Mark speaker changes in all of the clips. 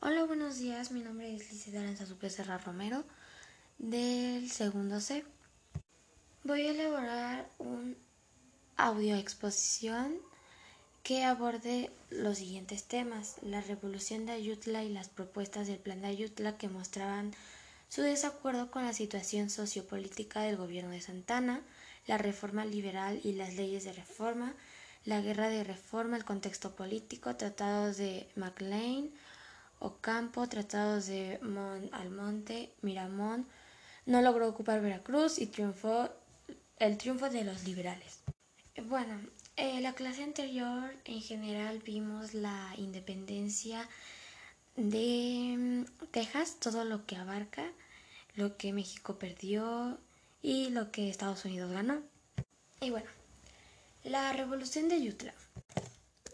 Speaker 1: Hola, buenos días. Mi nombre es Lice Aranza Serra Romero del segundo C. Voy a elaborar un audio exposición que aborde los siguientes temas: la revolución de Ayutla y las propuestas del plan de Ayutla que mostraban su desacuerdo con la situación sociopolítica del gobierno de Santana, la reforma liberal y las leyes de reforma, la guerra de reforma, el contexto político, tratados de MacLean, Ocampo, tratados de Mon Almonte, Miramón, no logró ocupar Veracruz y triunfó el triunfo de los liberales. Bueno, en la clase anterior en general vimos la independencia de mm, Texas, todo lo que abarca, lo que México perdió y lo que Estados Unidos ganó. Y bueno, la revolución de Yutla.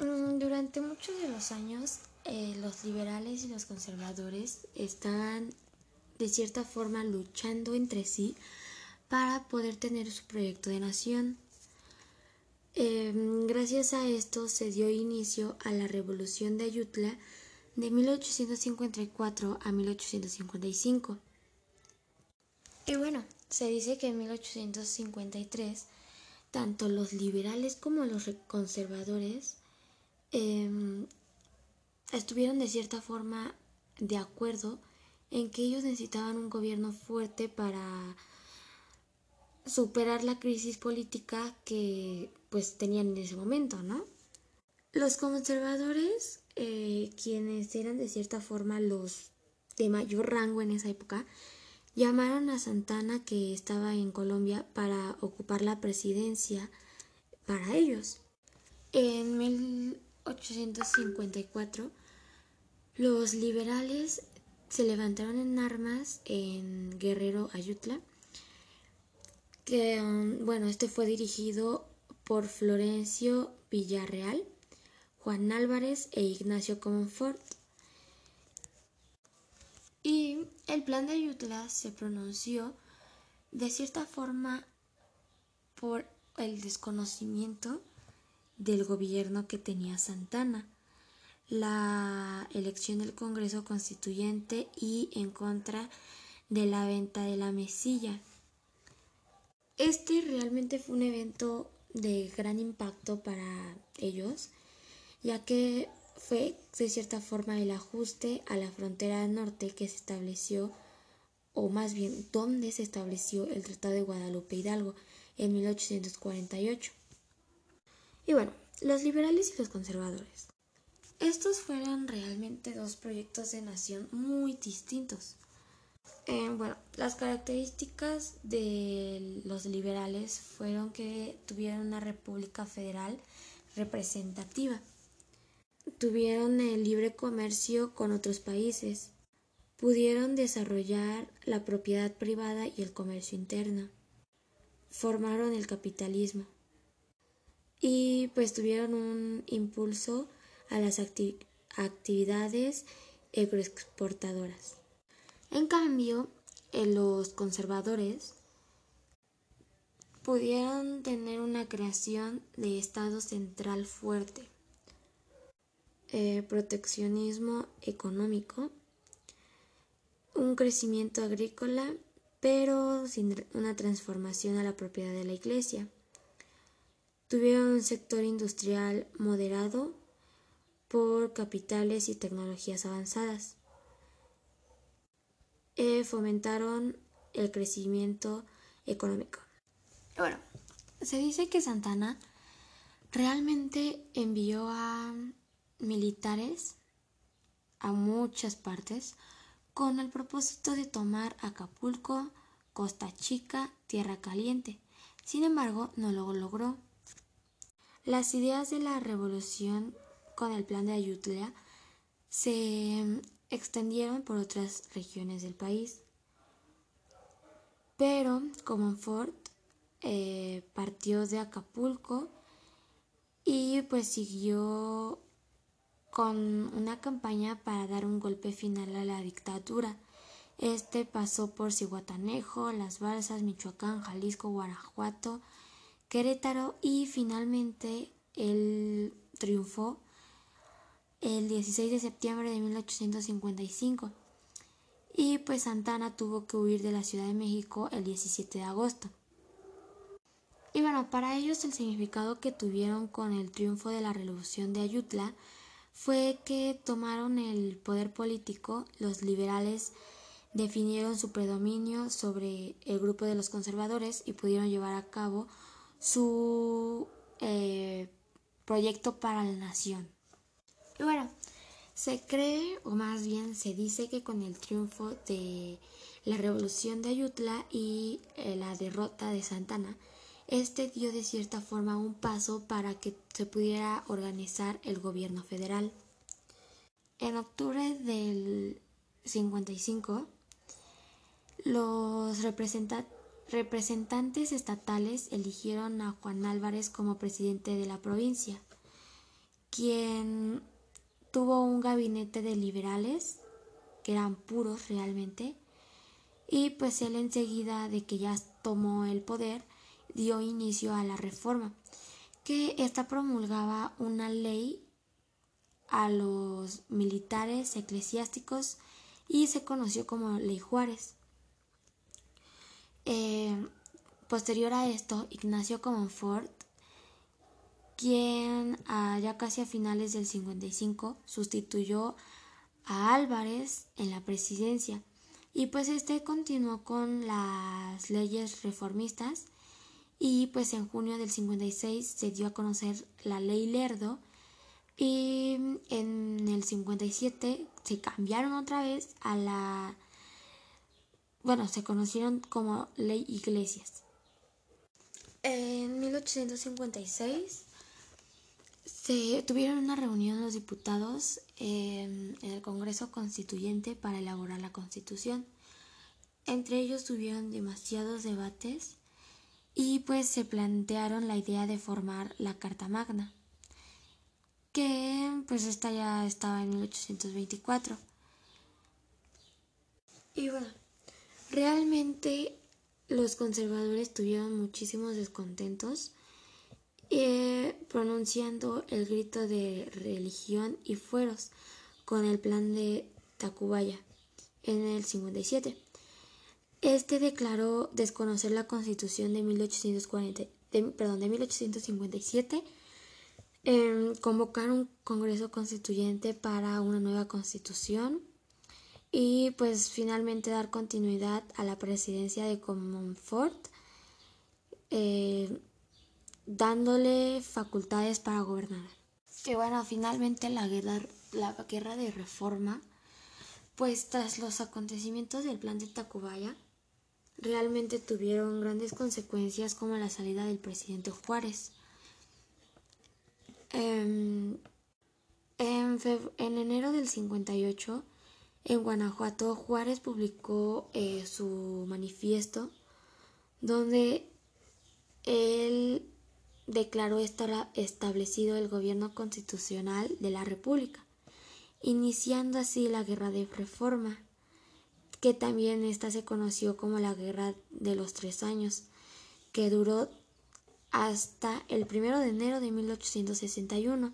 Speaker 1: Mm, durante muchos de los años, eh, los liberales y los conservadores estaban de cierta forma luchando entre sí para poder tener su proyecto de nación. Em, gracias a esto se dio inicio a la revolución de Ayutla de 1854 a 1855. Y bueno, se dice que en 1853 tanto los liberales como los conservadores em, estuvieron de cierta forma de acuerdo en que ellos necesitaban un gobierno fuerte para superar la crisis política que pues tenían en ese momento, ¿no? Los conservadores, eh, quienes eran de cierta forma los de mayor rango en esa época, Llamaron a Santana, que estaba en Colombia, para ocupar la presidencia para ellos. En 1854, los liberales se levantaron en armas en Guerrero Ayutla, que, um, bueno, este fue dirigido por Florencio Villarreal, Juan Álvarez e Ignacio Comonfort. Y el plan de Ayutla se pronunció de cierta forma por el desconocimiento del gobierno que tenía Santana, la elección del Congreso Constituyente y en contra de la venta de la mesilla. Este realmente fue un evento de gran impacto para ellos, ya que fue de cierta forma el ajuste a la frontera norte que se estableció, o más bien donde se estableció el Tratado de Guadalupe Hidalgo en 1848. Y bueno, los liberales y los conservadores. Estos fueron realmente dos proyectos de nación muy distintos. Eh, bueno, las características de los liberales fueron que tuvieron una república federal representativa. Tuvieron el libre comercio con otros países, pudieron desarrollar la propiedad privada y el comercio interno, formaron el capitalismo. Y pues tuvieron un impulso a las actividades agroexportadoras. En cambio, los conservadores pudieron tener una creación de Estado central fuerte eh, proteccionismo económico, un crecimiento agrícola, pero sin una transformación a la propiedad de la Iglesia. Tuvieron un sector industrial moderado por capitales y tecnologías avanzadas. Eh, fomentaron el crecimiento económico. Bueno, se dice que Santana realmente envió a militares a muchas partes con el propósito de tomar Acapulco, Costa Chica, Tierra Caliente. Sin embargo, no lo logró. Las ideas de la revolución con el plan de Ayutla se extendieron por otras regiones del país. Pero Comonfort eh, partió de Acapulco y pues siguió con una campaña para dar un golpe final a la dictadura. Este pasó por Cihuatanejo, Las Balsas, Michoacán, Jalisco, Guanajuato, Querétaro y finalmente él triunfó el 16 de septiembre de 1855 y pues Santana tuvo que huir de la Ciudad de México el 17 de agosto. Y bueno, para ellos el significado que tuvieron con el triunfo de la revolución de Ayutla fue que tomaron el poder político, los liberales definieron su predominio sobre el grupo de los conservadores y pudieron llevar a cabo su eh, proyecto para la nación. Bueno, se cree, o más bien se dice que con el triunfo de la revolución de Ayutla y eh, la derrota de Santana, este dio de cierta forma un paso para que se pudiera organizar el gobierno federal. En octubre del 55, los representantes estatales eligieron a Juan Álvarez como presidente de la provincia, quien tuvo un gabinete de liberales, que eran puros realmente, y pues él enseguida de que ya tomó el poder, dio inicio a la reforma, que esta promulgaba una ley a los militares eclesiásticos y se conoció como Ley Juárez. Eh, posterior a esto, Ignacio Comonfort, quien ah, ya casi a finales del 55 sustituyó a Álvarez en la presidencia y pues este continuó con las leyes reformistas y pues en junio del 56 se dio a conocer la ley Lerdo y en el 57 se cambiaron otra vez a la bueno, se conocieron como ley Iglesias. En 1856 se tuvieron una reunión los diputados en, en el Congreso Constituyente para elaborar la Constitución. Entre ellos tuvieron demasiados debates y pues se plantearon la idea de formar la Carta Magna, que pues esta ya estaba en 1824. Y bueno, realmente los conservadores tuvieron muchísimos descontentos eh, pronunciando el grito de religión y fueros con el plan de Tacubaya en el 57. Este declaró desconocer la constitución de, 1840, perdón, de 1857, eh, convocar un congreso constituyente para una nueva constitución y pues finalmente dar continuidad a la presidencia de Comonfort, eh, dándole facultades para gobernar. Y bueno, finalmente la guerra, la guerra de reforma, pues tras los acontecimientos del plan de Tacubaya, realmente tuvieron grandes consecuencias como la salida del presidente Juárez. Em, en, en, enero del 58, en Guanajuato, Juárez publicó eh, su manifiesto donde él declaró establecido el gobierno constitucional de la República, iniciando así la guerra de reforma que también esta se conoció como la Guerra de los Tres Años, que duró hasta el primero de enero de 1861.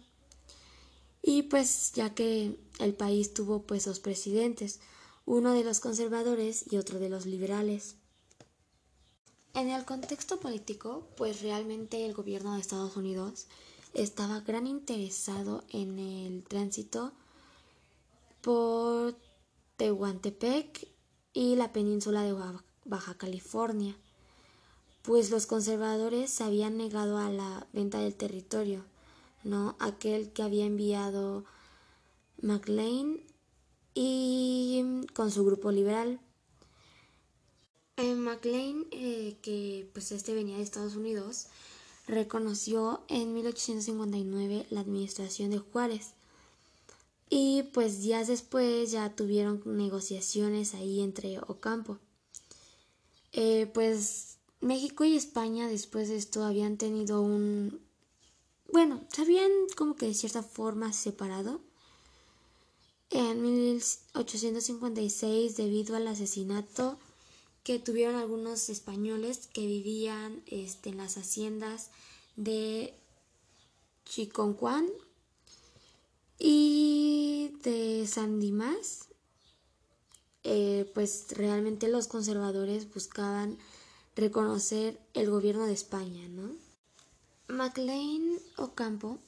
Speaker 1: Y pues ya que el país tuvo pues dos presidentes, uno de los conservadores y otro de los liberales. En el contexto político, pues realmente el gobierno de Estados Unidos estaba gran interesado en el tránsito por Tehuantepec y la península de Baja California, pues los conservadores se habían negado a la venta del territorio, ¿no? Aquel que había enviado McLean y con su grupo liberal. Eh, eh, que pues este venía de Estados Unidos, reconoció en 1859 la administración de Juárez y pues días después ya tuvieron negociaciones ahí entre Ocampo. Eh, pues México y España después de esto habían tenido un... Bueno, se habían como que de cierta forma separado. En 1856 debido al asesinato que tuvieron algunos españoles que vivían este, en las haciendas de Chiconcuán Y de San Dimas, eh, pues realmente los conservadores buscaban reconocer el gobierno de España, ¿no? MacLean Ocampo,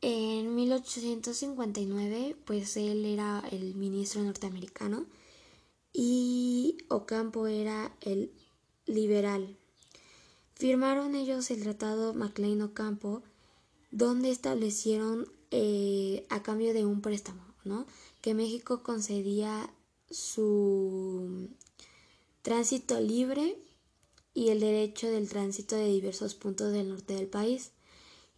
Speaker 1: en 1859, pues él era el ministro norteamericano y Ocampo era el liberal. Firmaron ellos el tratado MacLean-Ocampo, donde establecieron eh, a cambio de un préstamo, ¿no? Que México concedía su tránsito libre y el derecho del tránsito de diversos puntos del norte del país,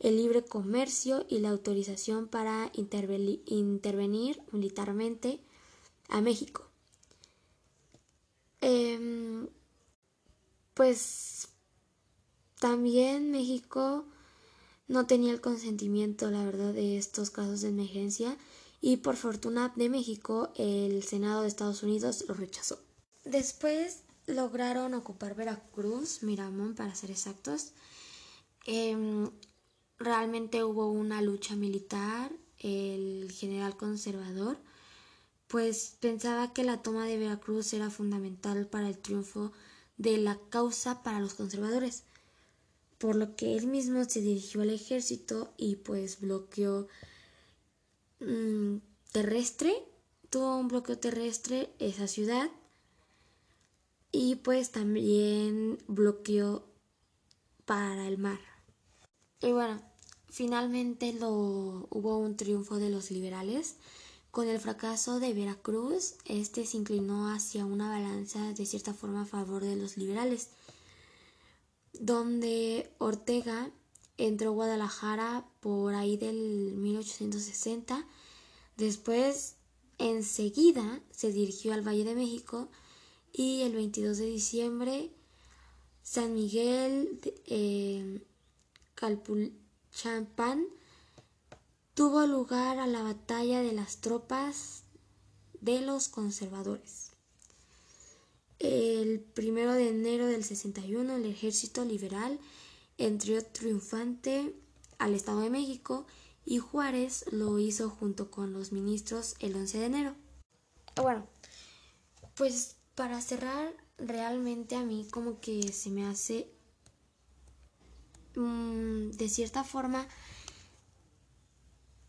Speaker 1: el libre comercio y la autorización para intervenir militarmente a México. Em, pues también México no tenía el consentimiento, la verdad, de estos casos de emergencia y por fortuna de México el Senado de Estados Unidos lo rechazó. Después lograron ocupar Veracruz, Miramón para ser exactos. Em, realmente hubo una lucha militar, el general conservador pues pensaba que la toma de Veracruz era fundamental para el triunfo de la causa para los conservadores, por lo que él mismo se dirigió al ejército y pues bloqueó mm, terrestre, tuvo un bloqueo terrestre esa ciudad y pues también bloqueó para el mar. Y bueno, finalmente lo, hubo un triunfo de los liberales. Con el fracaso de Veracruz, este se inclinó hacia una balanza de cierta forma a favor de los liberales, donde Ortega entró a Guadalajara por ahí del 1860. Después, enseguida, se dirigió al Valle de México y el 22 de diciembre San Miguel eh, tuvo lugar a la batalla de las tropas de los conservadores. El primero de enero del 61 el ejército liberal entró triunfante al Estado de México y Juárez lo hizo junto con los ministros el 11 de enero. Bueno, pues para cerrar, realmente a mí como que se me hace mm, de cierta forma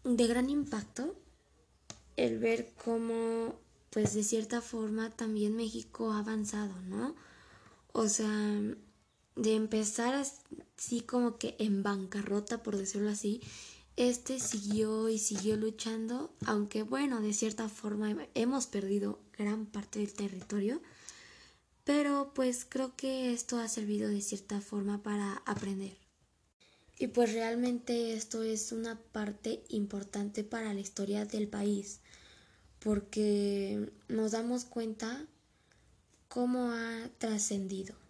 Speaker 1: de gran impacto el ver cómo pues de cierta forma también México ha avanzado, ¿no? O sea, de empezar así como que en bancarrota, por decirlo así, este siguió y siguió luchando, aunque bueno, de cierta forma hemos perdido gran parte del territorio, pero pues creo que esto ha servido de cierta forma para aprender. Y pues realmente esto es una parte importante para la historia del país, porque nos damos cuenta cómo ha trascendido.